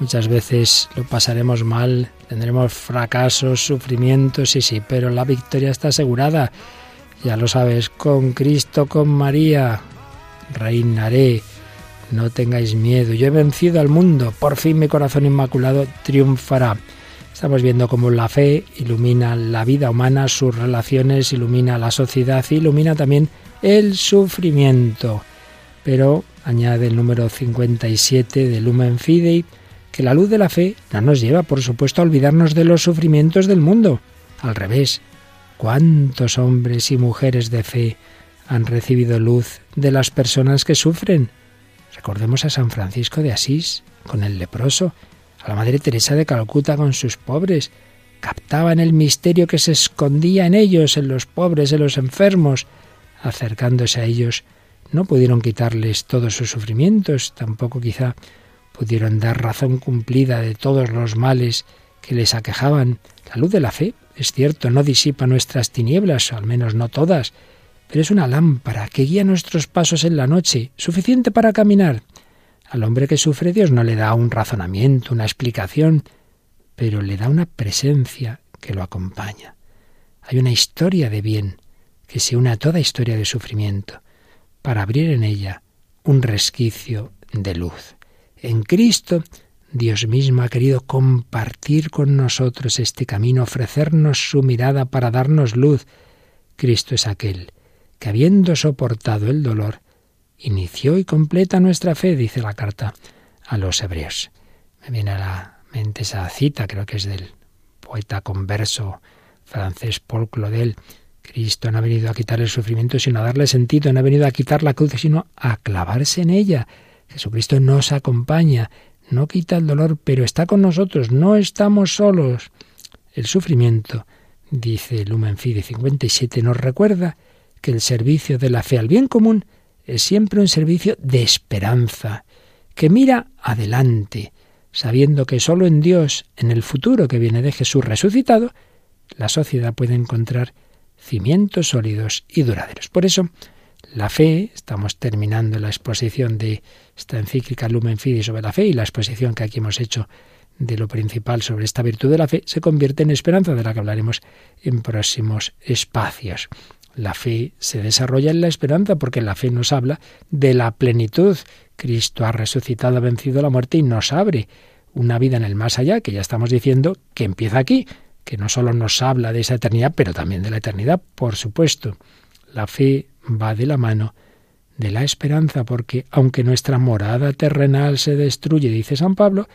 muchas veces lo pasaremos mal, tendremos fracasos, sufrimientos, sí, sí, pero la victoria está asegurada. Ya lo sabes, con Cristo, con María, reinaré. No tengáis miedo. Yo he vencido al mundo. Por fin mi corazón inmaculado triunfará. Estamos viendo cómo la fe ilumina la vida humana, sus relaciones, ilumina la sociedad, ilumina también el sufrimiento. Pero añade el número 57 de Lumen Fidei que la luz de la fe no nos lleva, por supuesto, a olvidarnos de los sufrimientos del mundo. Al revés, ¿cuántos hombres y mujeres de fe han recibido luz de las personas que sufren? Recordemos a San Francisco de Asís con el leproso a la Madre Teresa de Calcuta con sus pobres. Captaban el misterio que se escondía en ellos, en los pobres, en los enfermos. Acercándose a ellos, no pudieron quitarles todos sus sufrimientos, tampoco quizá pudieron dar razón cumplida de todos los males que les aquejaban. La luz de la fe, es cierto, no disipa nuestras tinieblas, al menos no todas, pero es una lámpara que guía nuestros pasos en la noche, suficiente para caminar. Al hombre que sufre Dios no le da un razonamiento, una explicación, pero le da una presencia que lo acompaña. Hay una historia de bien que se une a toda historia de sufrimiento, para abrir en ella un resquicio de luz. En Cristo Dios mismo ha querido compartir con nosotros este camino, ofrecernos su mirada para darnos luz. Cristo es aquel que, habiendo soportado el dolor, inició y completa nuestra fe, dice la carta a los hebreos. Me viene a la mente esa cita, creo que es del poeta converso francés Paul Claudel. Cristo no ha venido a quitar el sufrimiento, sino a darle sentido, no ha venido a quitar la cruz, sino a clavarse en ella. Jesucristo nos acompaña, no quita el dolor, pero está con nosotros, no estamos solos. El sufrimiento, dice Lumen Fide 57, nos recuerda que el servicio de la fe al bien común es siempre un servicio de esperanza, que mira adelante, sabiendo que sólo en Dios, en el futuro que viene de Jesús resucitado, la sociedad puede encontrar cimientos sólidos y duraderos. Por eso, la fe, estamos terminando la exposición de esta encíclica Lumen Fide sobre la fe y la exposición que aquí hemos hecho de lo principal sobre esta virtud de la fe, se convierte en esperanza, de la que hablaremos en próximos espacios. La fe se desarrolla en la esperanza porque la fe nos habla de la plenitud. Cristo ha resucitado, ha vencido la muerte y nos abre una vida en el más allá, que ya estamos diciendo que empieza aquí, que no solo nos habla de esa eternidad, pero también de la eternidad, por supuesto. La fe va de la mano de la esperanza, porque aunque nuestra morada terrenal se destruye, dice San Pablo,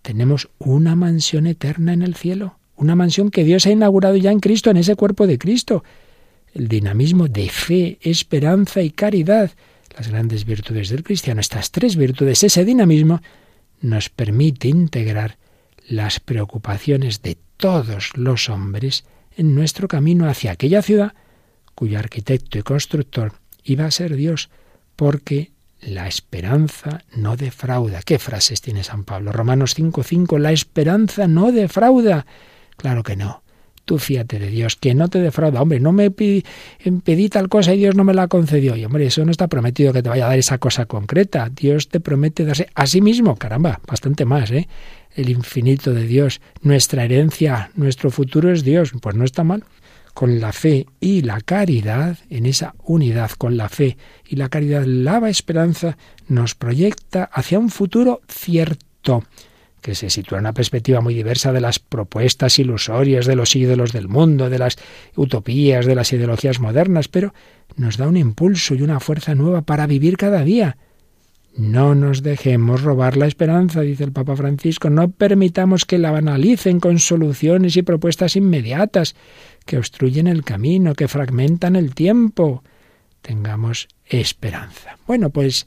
tenemos una mansión eterna en el cielo, una mansión que Dios ha inaugurado ya en Cristo, en ese cuerpo de Cristo el dinamismo de fe, esperanza y caridad, las grandes virtudes del cristiano, estas tres virtudes, ese dinamismo, nos permite integrar las preocupaciones de todos los hombres en nuestro camino hacia aquella ciudad cuyo arquitecto y constructor iba a ser Dios, porque la esperanza no defrauda. ¿Qué frases tiene San Pablo? Romanos 5:5, la esperanza no defrauda. Claro que no. Tú fíate de Dios, que no te defrauda. Hombre, no me pedí, tal cosa y Dios no me la concedió. Y hombre, eso no está prometido que te vaya a dar esa cosa concreta. Dios te promete darse a sí mismo, caramba, bastante más, ¿eh? El infinito de Dios, nuestra herencia, nuestro futuro es Dios. Pues no está mal. Con la fe y la caridad, en esa unidad con la fe y la caridad, lava esperanza nos proyecta hacia un futuro cierto que se sitúa en una perspectiva muy diversa de las propuestas ilusorias de los ídolos del mundo, de las utopías, de las ideologías modernas, pero nos da un impulso y una fuerza nueva para vivir cada día. No nos dejemos robar la esperanza, dice el Papa Francisco, no permitamos que la banalicen con soluciones y propuestas inmediatas que obstruyen el camino, que fragmentan el tiempo. Tengamos esperanza. Bueno, pues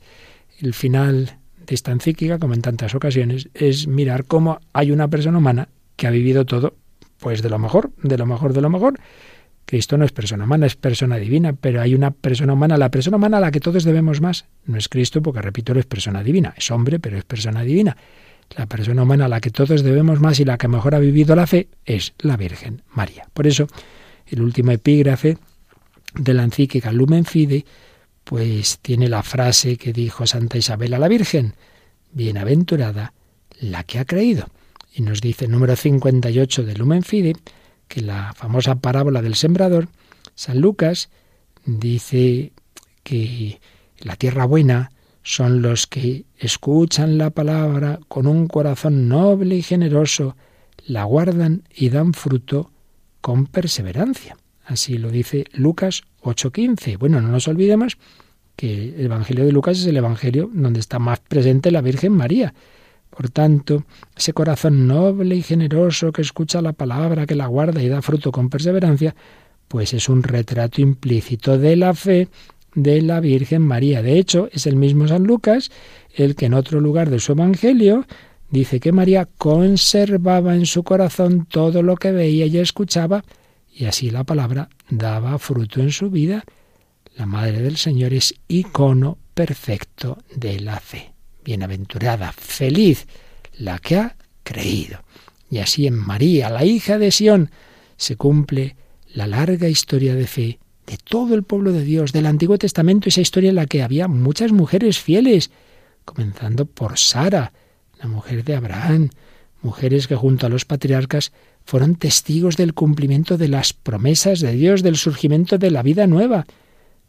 el final esta encíclica, como en tantas ocasiones, es mirar cómo hay una persona humana que ha vivido todo, pues de lo mejor, de lo mejor, de lo mejor. Cristo no es persona humana, es persona divina, pero hay una persona humana, la persona humana a la que todos debemos más. No es Cristo, porque repito, es persona divina, es hombre, pero es persona divina. La persona humana a la que todos debemos más y la que mejor ha vivido la fe es la Virgen María. Por eso, el último epígrafe de la encíclica Lumen Fide pues tiene la frase que dijo Santa Isabel a la Virgen, bienaventurada la que ha creído. Y nos dice el número 58 de Lumen Fide que la famosa parábola del sembrador, San Lucas dice que la tierra buena son los que escuchan la palabra con un corazón noble y generoso, la guardan y dan fruto con perseverancia. Así lo dice Lucas 8:15. Bueno, no nos olvidemos que el Evangelio de Lucas es el Evangelio donde está más presente la Virgen María. Por tanto, ese corazón noble y generoso que escucha la palabra, que la guarda y da fruto con perseverancia, pues es un retrato implícito de la fe de la Virgen María. De hecho, es el mismo San Lucas el que en otro lugar de su Evangelio dice que María conservaba en su corazón todo lo que veía y escuchaba, y así la palabra daba fruto en su vida. La Madre del Señor es icono perfecto de la fe. Bienaventurada, feliz, la que ha creído. Y así en María, la hija de Sión, se cumple la larga historia de fe de todo el pueblo de Dios, del Antiguo Testamento, esa historia en la que había muchas mujeres fieles, comenzando por Sara, la mujer de Abraham, mujeres que junto a los patriarcas fueron testigos del cumplimiento de las promesas de Dios, del surgimiento de la vida nueva.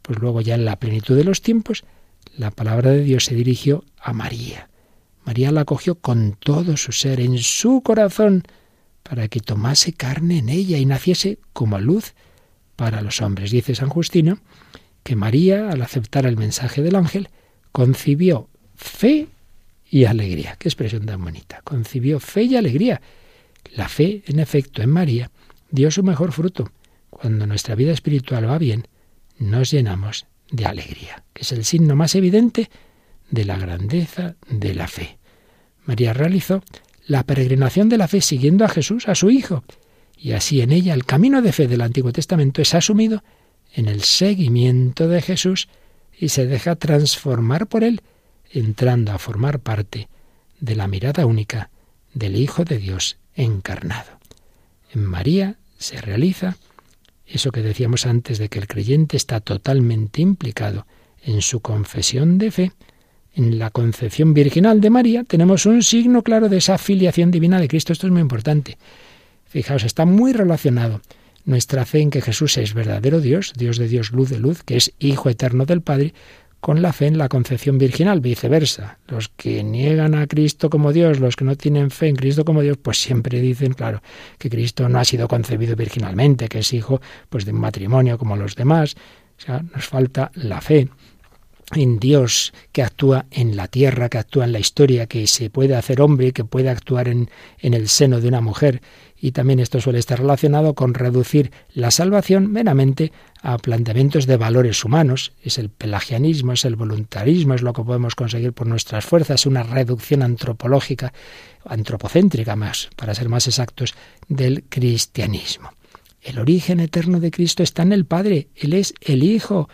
Pues luego ya en la plenitud de los tiempos, la palabra de Dios se dirigió a María. María la acogió con todo su ser, en su corazón, para que tomase carne en ella y naciese como luz para los hombres. Dice San Justino que María, al aceptar el mensaje del ángel, concibió fe y alegría. Qué expresión tan bonita. Concibió fe y alegría. La fe, en efecto, en María dio su mejor fruto. Cuando nuestra vida espiritual va bien, nos llenamos de alegría, que es el signo más evidente de la grandeza de la fe. María realizó la peregrinación de la fe siguiendo a Jesús, a su Hijo, y así en ella el camino de fe del Antiguo Testamento es asumido en el seguimiento de Jesús y se deja transformar por él, entrando a formar parte de la mirada única del Hijo de Dios encarnado. En María se realiza eso que decíamos antes de que el creyente está totalmente implicado en su confesión de fe. En la concepción virginal de María tenemos un signo claro de esa filiación divina de Cristo. Esto es muy importante. Fijaos, está muy relacionado nuestra fe en que Jesús es verdadero Dios, Dios de Dios, luz de luz, que es Hijo eterno del Padre, con la fe en la concepción virginal, viceversa. Los que niegan a Cristo como Dios, los que no tienen fe en Cristo como Dios, pues siempre dicen, claro, que Cristo no ha sido concebido virginalmente, que es hijo pues de un matrimonio como los demás. O sea, nos falta la fe en Dios que actúa en la tierra, que actúa en la historia, que se puede hacer hombre, que puede actuar en, en el seno de una mujer y también esto suele estar relacionado con reducir la salvación meramente a planteamientos de valores humanos. Es el pelagianismo, es el voluntarismo, es lo que podemos conseguir por nuestras fuerzas, una reducción antropológica, antropocéntrica más, para ser más exactos, del cristianismo. El origen eterno de Cristo está en el Padre, Él es el Hijo,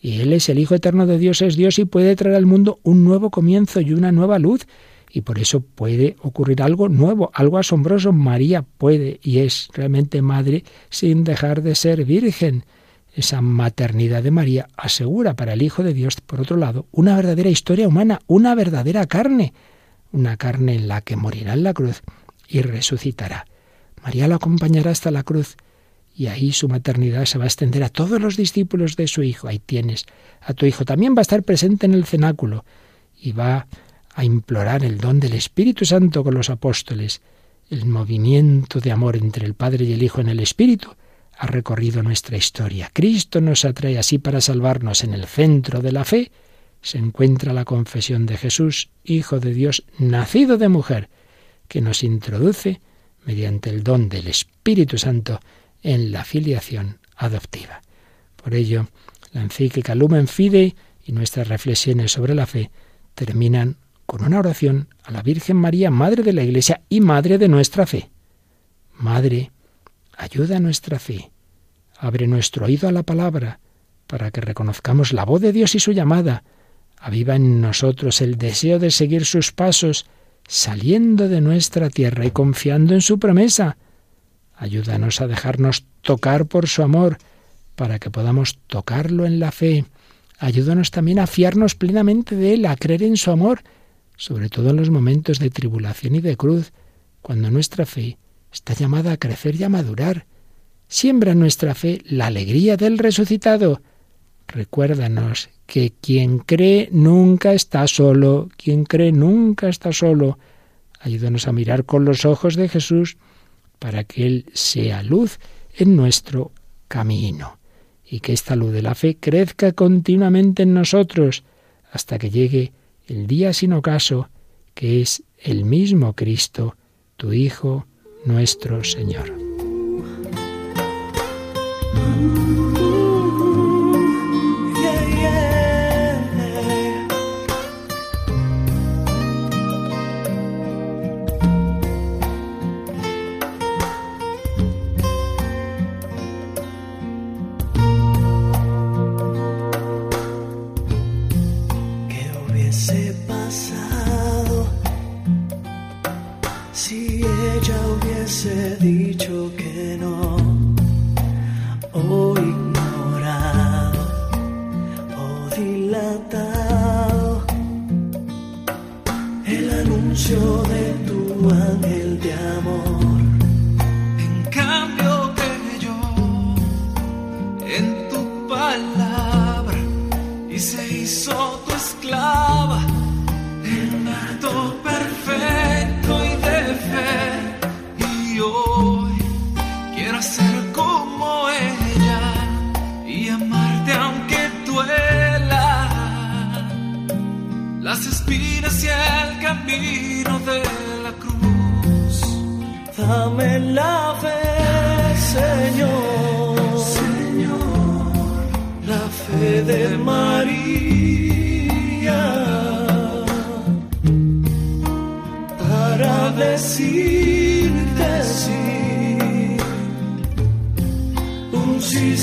y Él es el Hijo eterno de Dios, es Dios y puede traer al mundo un nuevo comienzo y una nueva luz y por eso puede ocurrir algo nuevo, algo asombroso. María puede y es realmente madre sin dejar de ser virgen. Esa maternidad de María asegura para el Hijo de Dios, por otro lado, una verdadera historia humana, una verdadera carne, una carne en la que morirá en la cruz y resucitará. María la acompañará hasta la cruz y ahí su maternidad se va a extender a todos los discípulos de su Hijo. Ahí tienes a tu Hijo. También va a estar presente en el cenáculo y va a implorar el don del Espíritu Santo con los apóstoles. El movimiento de amor entre el Padre y el Hijo en el Espíritu ha recorrido nuestra historia. Cristo nos atrae así para salvarnos en el centro de la fe. Se encuentra la confesión de Jesús, Hijo de Dios, nacido de mujer, que nos introduce, mediante el don del Espíritu Santo, en la filiación adoptiva. Por ello, la encíclica Lumen Fidei y nuestras reflexiones sobre la fe terminan con una oración a la Virgen María, Madre de la Iglesia y Madre de nuestra fe. Madre, ayuda a nuestra fe, abre nuestro oído a la palabra, para que reconozcamos la voz de Dios y su llamada. Aviva en nosotros el deseo de seguir sus pasos, saliendo de nuestra tierra y confiando en su promesa. Ayúdanos a dejarnos tocar por su amor, para que podamos tocarlo en la fe. Ayúdanos también a fiarnos plenamente de Él, a creer en su amor, sobre todo en los momentos de tribulación y de cruz, cuando nuestra fe está llamada a crecer y a madurar. Siembra nuestra fe la alegría del resucitado. Recuérdanos que quien cree nunca está solo, quien cree nunca está solo. Ayúdanos a mirar con los ojos de Jesús para que Él sea luz en nuestro camino y que esta luz de la fe crezca continuamente en nosotros hasta que llegue el día sin ocaso, que es el mismo Cristo, tu Hijo, nuestro Señor.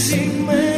Sing man.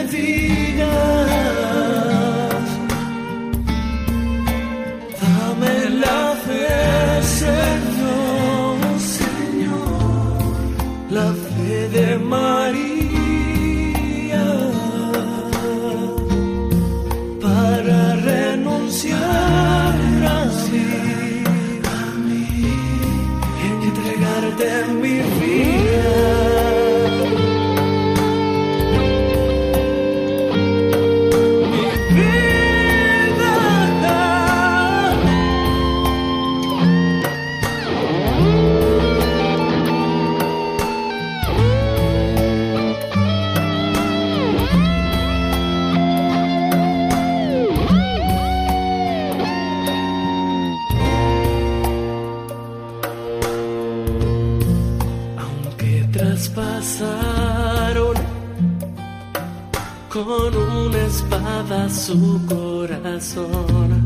su corazón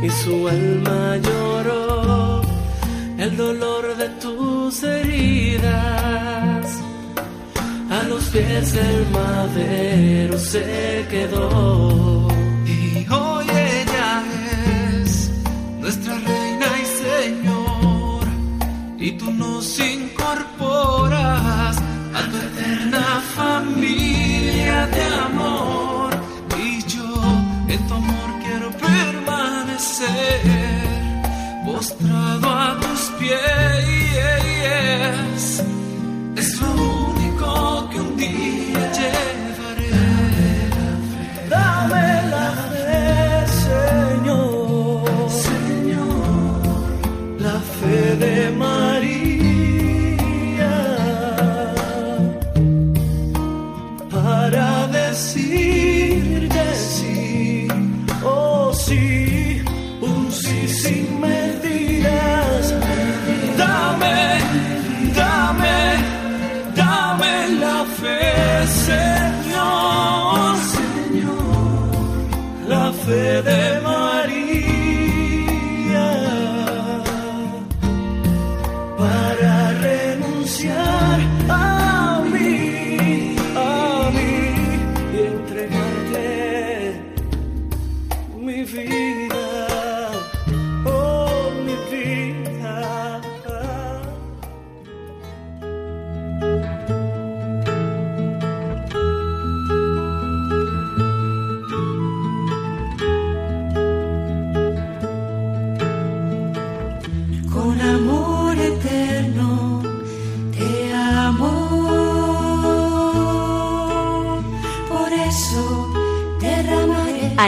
y su alma lloró el dolor de tus heridas. A los pies del madero se quedó. Y hoy ella es nuestra reina y señor, y tú nos